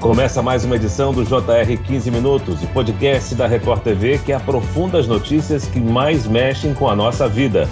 Começa mais uma edição do JR 15 Minutos, o podcast da Record TV que aprofunda as notícias que mais mexem com a nossa vida.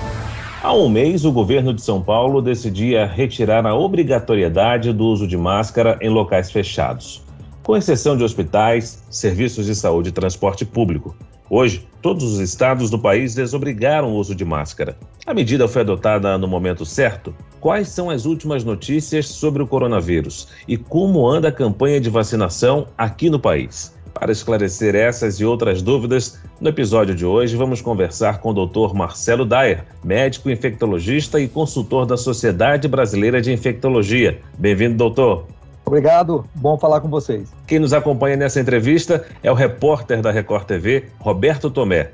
Há um mês, o governo de São Paulo decidia retirar a obrigatoriedade do uso de máscara em locais fechados, com exceção de hospitais, serviços de saúde e transporte público. Hoje, todos os estados do país desobrigaram o uso de máscara. A medida foi adotada no momento certo? Quais são as últimas notícias sobre o coronavírus e como anda a campanha de vacinação aqui no país? Para esclarecer essas e outras dúvidas, no episódio de hoje vamos conversar com o Dr. Marcelo Dyer, médico infectologista e consultor da Sociedade Brasileira de Infectologia. Bem-vindo, doutor. Obrigado, bom falar com vocês. Quem nos acompanha nessa entrevista é o repórter da Record TV, Roberto Tomé.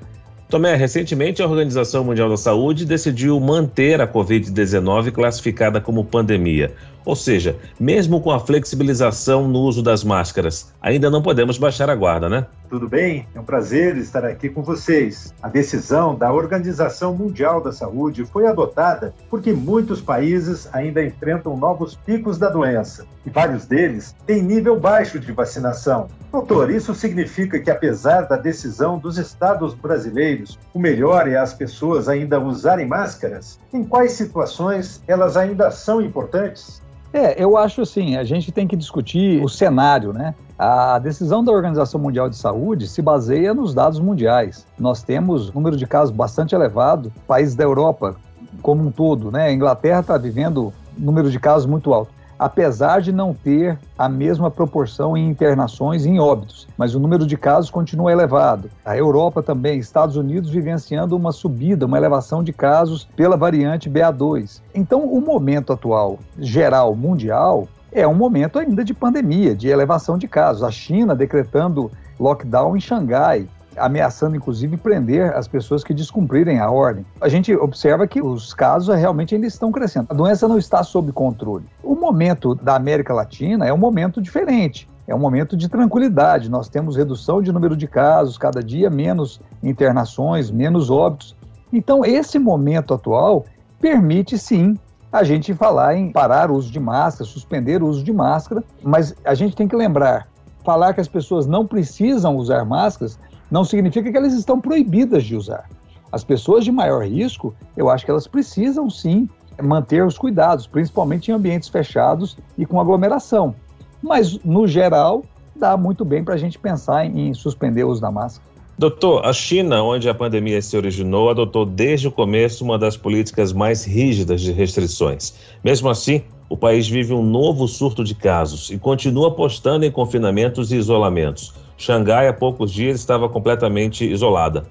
Tomé, recentemente a Organização Mundial da Saúde decidiu manter a Covid-19 classificada como pandemia. Ou seja, mesmo com a flexibilização no uso das máscaras, ainda não podemos baixar a guarda, né? Tudo bem? É um prazer estar aqui com vocês. A decisão da Organização Mundial da Saúde foi adotada porque muitos países ainda enfrentam novos picos da doença e vários deles têm nível baixo de vacinação. Doutor, isso significa que, apesar da decisão dos estados brasileiros, o melhor é as pessoas ainda usarem máscaras? Em quais situações elas ainda são importantes? É, eu acho assim, a gente tem que discutir o cenário, né? A decisão da Organização Mundial de Saúde se baseia nos dados mundiais. Nós temos um número de casos bastante elevado, países da Europa como um todo, né? A Inglaterra está vivendo um número de casos muito alto apesar de não ter a mesma proporção em internações e em óbitos, mas o número de casos continua elevado. A Europa também, Estados Unidos vivenciando uma subida, uma elevação de casos pela variante BA2. Então, o momento atual, geral, mundial, é um momento ainda de pandemia, de elevação de casos. A China decretando lockdown em Xangai, ameaçando inclusive prender as pessoas que descumprirem a ordem. A gente observa que os casos realmente ainda estão crescendo. A doença não está sob controle. O momento da América Latina é um momento diferente. É um momento de tranquilidade. Nós temos redução de número de casos, cada dia menos internações, menos óbitos. Então, esse momento atual permite sim a gente falar em parar o uso de máscara, suspender o uso de máscara, mas a gente tem que lembrar, falar que as pessoas não precisam usar máscaras não significa que elas estão proibidas de usar. As pessoas de maior risco, eu acho que elas precisam sim manter os cuidados, principalmente em ambientes fechados e com aglomeração. Mas, no geral, dá muito bem para a gente pensar em suspender o uso da máscara. Doutor, a China, onde a pandemia se originou, adotou desde o começo uma das políticas mais rígidas de restrições. Mesmo assim, o país vive um novo surto de casos e continua apostando em confinamentos e isolamentos. Xangai, há poucos dias, estava completamente isolada.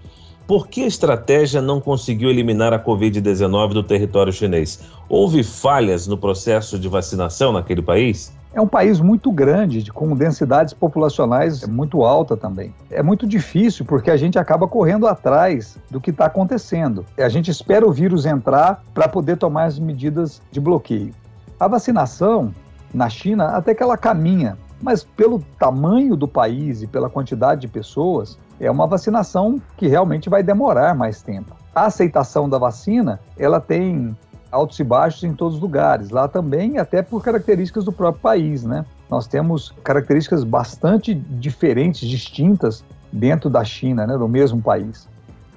Por que a estratégia não conseguiu eliminar a Covid-19 do território chinês? Houve falhas no processo de vacinação naquele país? É um país muito grande, com densidades populacionais muito alta também. É muito difícil porque a gente acaba correndo atrás do que está acontecendo. A gente espera o vírus entrar para poder tomar as medidas de bloqueio. A vacinação na China até que ela caminha, mas pelo tamanho do país e pela quantidade de pessoas, é uma vacinação que realmente vai demorar mais tempo. A aceitação da vacina, ela tem altos e baixos em todos os lugares, lá também, até por características do próprio país, né? Nós temos características bastante diferentes, distintas dentro da China, né, do mesmo país.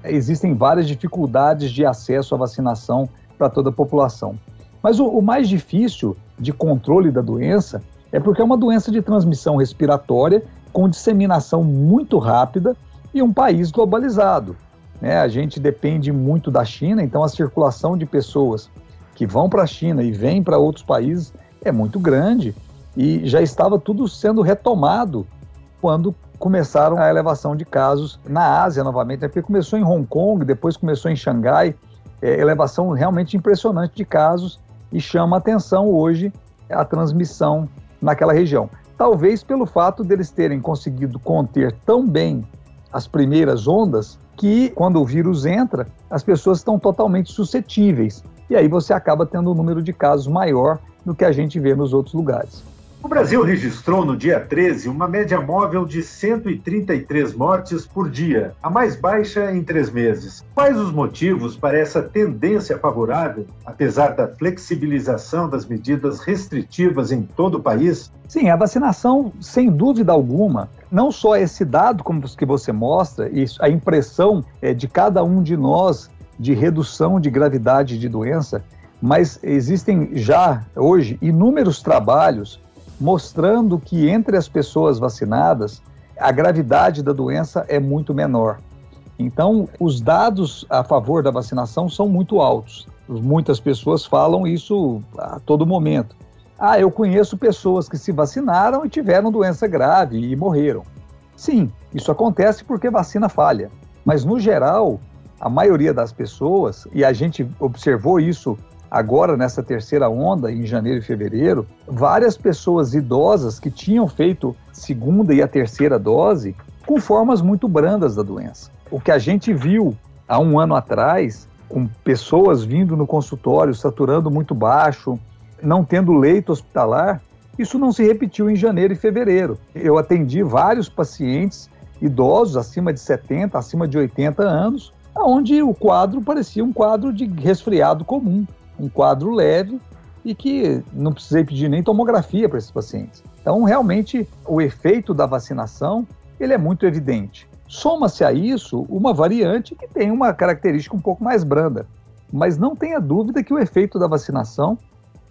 Existem várias dificuldades de acesso à vacinação para toda a população. Mas o, o mais difícil de controle da doença é porque é uma doença de transmissão respiratória com disseminação muito rápida e um país globalizado. Né? A gente depende muito da China, então a circulação de pessoas que vão para a China e vêm para outros países é muito grande e já estava tudo sendo retomado quando começaram a elevação de casos na Ásia novamente, né? porque começou em Hong Kong, depois começou em Xangai, é, elevação realmente impressionante de casos e chama atenção hoje a transmissão naquela região. Talvez pelo fato deles terem conseguido conter tão bem as primeiras ondas que, quando o vírus entra, as pessoas estão totalmente suscetíveis. E aí você acaba tendo um número de casos maior do que a gente vê nos outros lugares. O Brasil registrou no dia 13 uma média móvel de 133 mortes por dia, a mais baixa em três meses. Quais os motivos para essa tendência favorável, apesar da flexibilização das medidas restritivas em todo o país? Sim, a vacinação, sem dúvida alguma, não só esse dado como que você mostra, e a impressão é, de cada um de nós de redução de gravidade de doença, mas existem já hoje inúmeros trabalhos mostrando que entre as pessoas vacinadas, a gravidade da doença é muito menor. Então, os dados a favor da vacinação são muito altos. Muitas pessoas falam isso a todo momento. Ah, eu conheço pessoas que se vacinaram e tiveram doença grave e morreram. Sim, isso acontece porque vacina falha. Mas, no geral, a maioria das pessoas, e a gente observou isso agora nessa terceira onda, em janeiro e fevereiro, várias pessoas idosas que tinham feito segunda e a terceira dose com formas muito brandas da doença. O que a gente viu há um ano atrás, com pessoas vindo no consultório saturando muito baixo, não tendo leito hospitalar, isso não se repetiu em janeiro e fevereiro. Eu atendi vários pacientes idosos acima de 70, acima de 80 anos, onde o quadro parecia um quadro de resfriado comum um quadro leve e que não precisei pedir nem tomografia para esses pacientes. Então, realmente, o efeito da vacinação ele é muito evidente. Soma-se a isso uma variante que tem uma característica um pouco mais branda, mas não tenha dúvida que o efeito da vacinação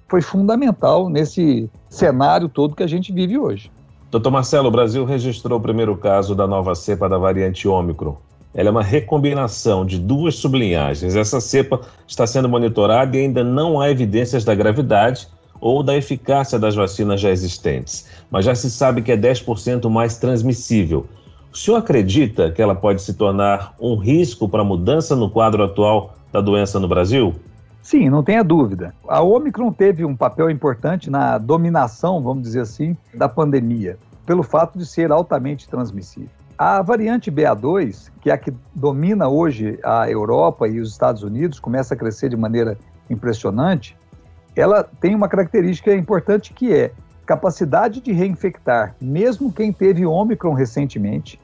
foi fundamental nesse cenário todo que a gente vive hoje. Doutor Marcelo, o Brasil registrou o primeiro caso da nova cepa da variante Ômicron. Ela é uma recombinação de duas sublinhagens. Essa cepa está sendo monitorada e ainda não há evidências da gravidade ou da eficácia das vacinas já existentes, mas já se sabe que é 10% mais transmissível. O senhor acredita que ela pode se tornar um risco para a mudança no quadro atual da doença no Brasil? Sim, não tenha dúvida. A Omicron teve um papel importante na dominação, vamos dizer assim, da pandemia, pelo fato de ser altamente transmissível. A variante BA2, que é a que domina hoje a Europa e os Estados Unidos, começa a crescer de maneira impressionante, ela tem uma característica importante que é capacidade de reinfectar, mesmo quem teve Ômicron recentemente.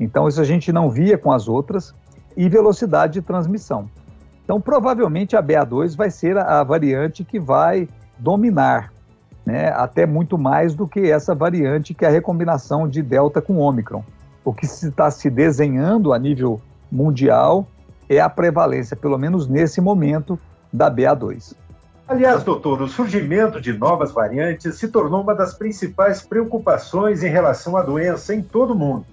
Então, isso a gente não via com as outras, e velocidade de transmissão. Então, provavelmente a BA2 vai ser a, variante que vai dominar, né, até muito mais do que essa variante que é a recombinação de Delta com Ômicron o que está se desenhando a nível mundial é a prevalência, pelo menos nesse momento, da BA2. Aliás, doutor, o surgimento de novas variantes se tornou uma das principais preocupações em relação à doença em todo o mundo.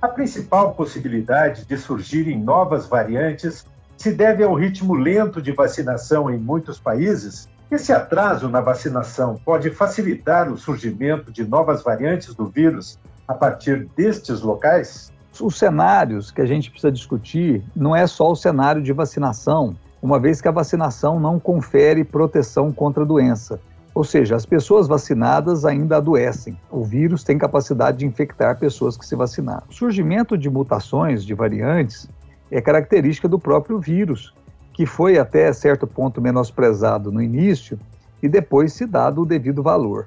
A principal possibilidade de surgirem novas variantes se deve ao ritmo lento de vacinação em muitos países. Esse atraso na vacinação pode facilitar o surgimento de novas variantes do vírus a partir destes locais? Os cenários que a gente precisa discutir não é só o cenário de vacinação, uma vez que a vacinação não confere proteção contra a doença. Ou seja, as pessoas vacinadas ainda adoecem. O vírus tem capacidade de infectar pessoas que se vacinaram. O surgimento de mutações, de variantes, é característica do próprio vírus, que foi até certo ponto menosprezado no início e depois se dado o devido valor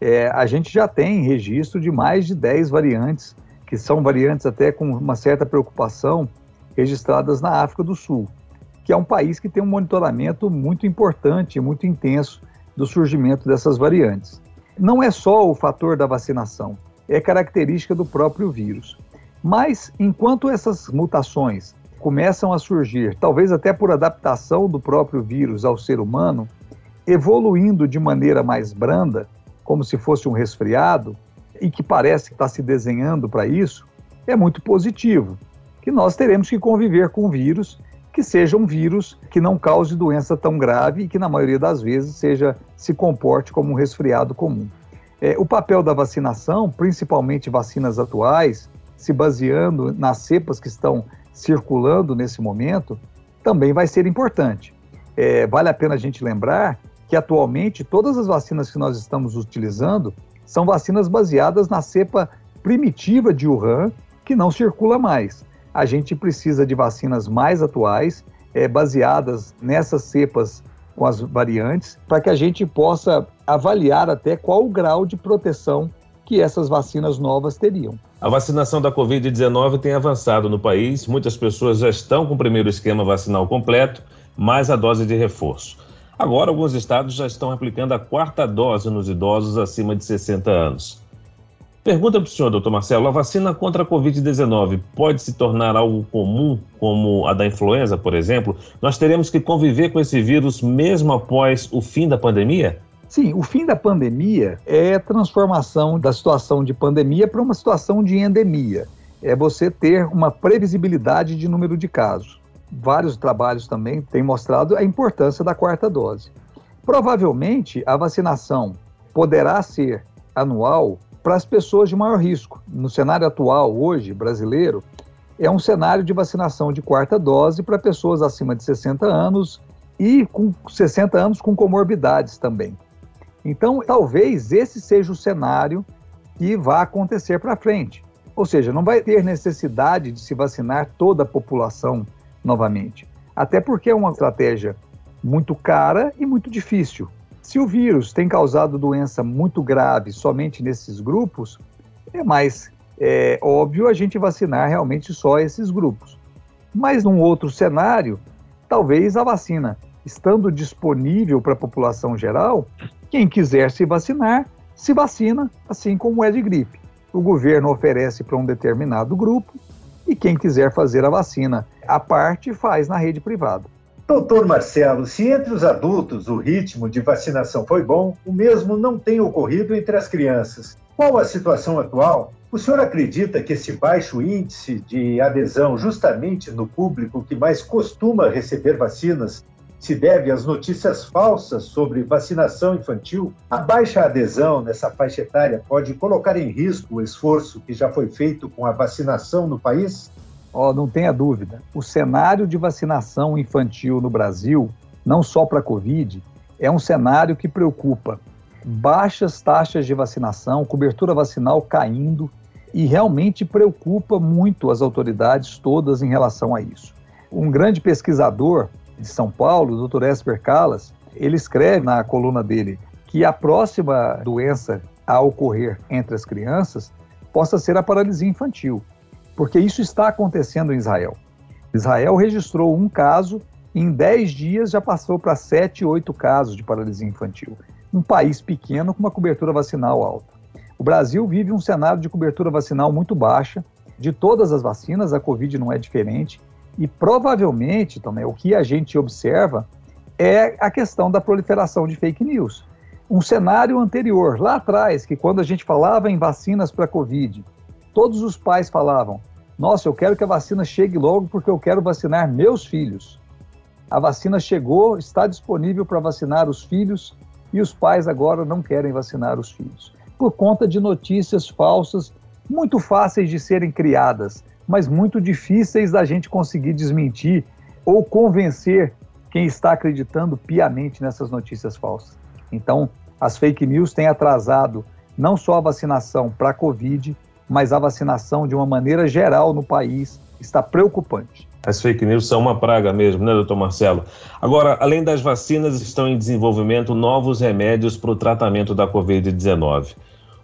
é, a gente já tem registro de mais de 10 variantes, que são variantes até com uma certa preocupação, registradas na África do Sul, que é um país que tem um monitoramento muito importante, muito intenso do surgimento dessas variantes. Não é só o fator da vacinação, é característica do próprio vírus. Mas enquanto essas mutações começam a surgir, talvez até por adaptação do próprio vírus ao ser humano, evoluindo de maneira mais branda, como se fosse um resfriado, e que parece que está se desenhando para isso, é muito positivo. Que nós teremos que conviver com um vírus que seja um vírus que não cause doença tão grave e que, na maioria das vezes, seja se comporte como um resfriado comum. É, o papel da vacinação, principalmente vacinas atuais, se baseando nas cepas que estão circulando nesse momento, também vai ser importante. É, vale a pena a gente lembrar que atualmente todas as vacinas que nós estamos utilizando são vacinas baseadas na cepa primitiva de Wuhan, que não circula mais. A gente precisa de vacinas mais atuais, é, baseadas nessas cepas com as variantes, para que a gente possa avaliar até qual o grau de proteção que essas vacinas novas teriam. A vacinação da Covid-19 tem avançado no país, muitas pessoas já estão com o primeiro esquema vacinal completo, mais a dose de reforço. Agora, alguns estados já estão aplicando a quarta dose nos idosos acima de 60 anos. Pergunta para o senhor, doutor Marcelo: a vacina contra a Covid-19 pode se tornar algo comum, como a da influenza, por exemplo? Nós teremos que conviver com esse vírus mesmo após o fim da pandemia? Sim, o fim da pandemia é a transformação da situação de pandemia para uma situação de endemia. É você ter uma previsibilidade de número de casos. Vários trabalhos também têm mostrado a importância da quarta dose. Provavelmente a vacinação poderá ser anual para as pessoas de maior risco. No cenário atual, hoje, brasileiro, é um cenário de vacinação de quarta dose para pessoas acima de 60 anos e com 60 anos com comorbidades também. Então, talvez esse seja o cenário que vá acontecer para frente. Ou seja, não vai ter necessidade de se vacinar toda a população novamente. Até porque é uma estratégia muito cara e muito difícil. Se o vírus tem causado doença muito grave somente nesses grupos, é mais é, óbvio a gente vacinar realmente só esses grupos. Mas num outro cenário, talvez a vacina, estando disponível para a população geral, quem quiser se vacinar, se vacina, assim como é de gripe. O governo oferece para um determinado grupo e quem quiser fazer a vacina à parte faz na rede privada. Doutor Marcelo, se entre os adultos o ritmo de vacinação foi bom, o mesmo não tem ocorrido entre as crianças. Qual a situação atual? O senhor acredita que esse baixo índice de adesão, justamente no público que mais costuma receber vacinas, se deve às notícias falsas sobre vacinação infantil? A baixa adesão nessa faixa etária pode colocar em risco o esforço que já foi feito com a vacinação no país? Oh, não tenha dúvida. O cenário de vacinação infantil no Brasil, não só para a Covid, é um cenário que preocupa. Baixas taxas de vacinação, cobertura vacinal caindo, e realmente preocupa muito as autoridades todas em relação a isso. Um grande pesquisador de São Paulo, o Dr. Esper Calas, ele escreve na coluna dele que a próxima doença a ocorrer entre as crianças possa ser a paralisia infantil porque isso está acontecendo em Israel. Israel registrou um caso, em 10 dias já passou para 7, 8 casos de paralisia infantil. Um país pequeno com uma cobertura vacinal alta. O Brasil vive um cenário de cobertura vacinal muito baixa. De todas as vacinas, a Covid não é diferente. E provavelmente, também, o que a gente observa é a questão da proliferação de fake news. Um cenário anterior, lá atrás, que quando a gente falava em vacinas para Covid, todos os pais falavam: Nossa, eu quero que a vacina chegue logo porque eu quero vacinar meus filhos. A vacina chegou, está disponível para vacinar os filhos e os pais agora não querem vacinar os filhos. Por conta de notícias falsas muito fáceis de serem criadas, mas muito difíceis da gente conseguir desmentir ou convencer quem está acreditando piamente nessas notícias falsas. Então, as fake news têm atrasado não só a vacinação para a Covid, mas a vacinação de uma maneira geral no país está preocupante. As fake news são uma praga mesmo, né, doutor Marcelo? Agora, além das vacinas, estão em desenvolvimento novos remédios para o tratamento da Covid-19.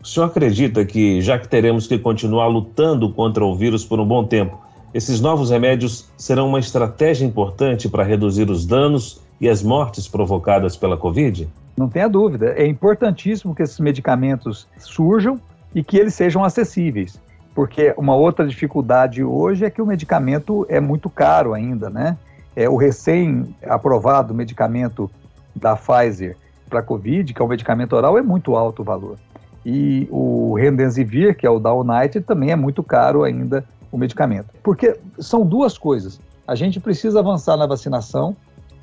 O senhor acredita que, já que teremos que continuar lutando contra o vírus por um bom tempo, esses novos remédios serão uma estratégia importante para reduzir os danos e as mortes provocadas pela Covid? Não tenha dúvida. É importantíssimo que esses medicamentos surjam e que eles sejam acessíveis. Porque uma outra dificuldade hoje é que o medicamento é muito caro ainda, né? É, o recém-aprovado medicamento da Pfizer para Covid, que é um medicamento oral, é muito alto o valor. E o Remdesivir, que é o da também é muito caro ainda o medicamento. Porque são duas coisas. A gente precisa avançar na vacinação,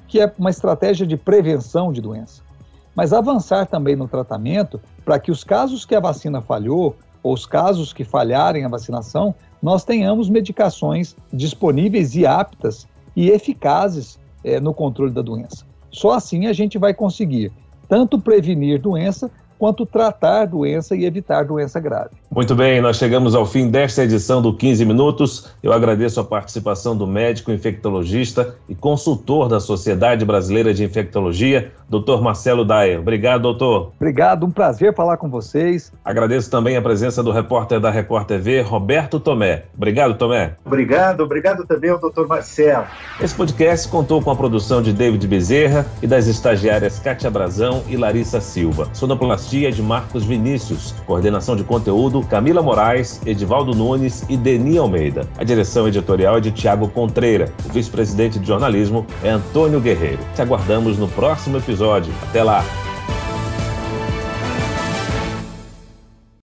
que é uma estratégia de prevenção de doença mas avançar também no tratamento para que os casos que a vacina falhou, ou os casos que falharem a vacinação, nós tenhamos medicações disponíveis e aptas e eficazes é, no controle da doença. Só assim a gente vai conseguir tanto prevenir doença quanto tratar doença e evitar doença grave. Muito bem, nós chegamos ao fim desta edição do 15 Minutos. Eu agradeço a participação do médico infectologista e consultor da Sociedade Brasileira de Infectologia, Dr. Marcelo Daia. Obrigado, doutor. Obrigado, um prazer falar com vocês. Agradeço também a presença do repórter da Record TV, Roberto Tomé. Obrigado, Tomé. Obrigado, obrigado também ao Dr. Marcelo. Esse podcast contou com a produção de David Bezerra e das estagiárias Kátia Brazão e Larissa Silva. Sonoplastia de Marcos Vinícius. Coordenação de conteúdo Camila Moraes, Edivaldo Nunes e Deni Almeida. A direção editorial é de Tiago Contreira. O vice-presidente de jornalismo é Antônio Guerreiro. Te aguardamos no próximo episódio. Até lá!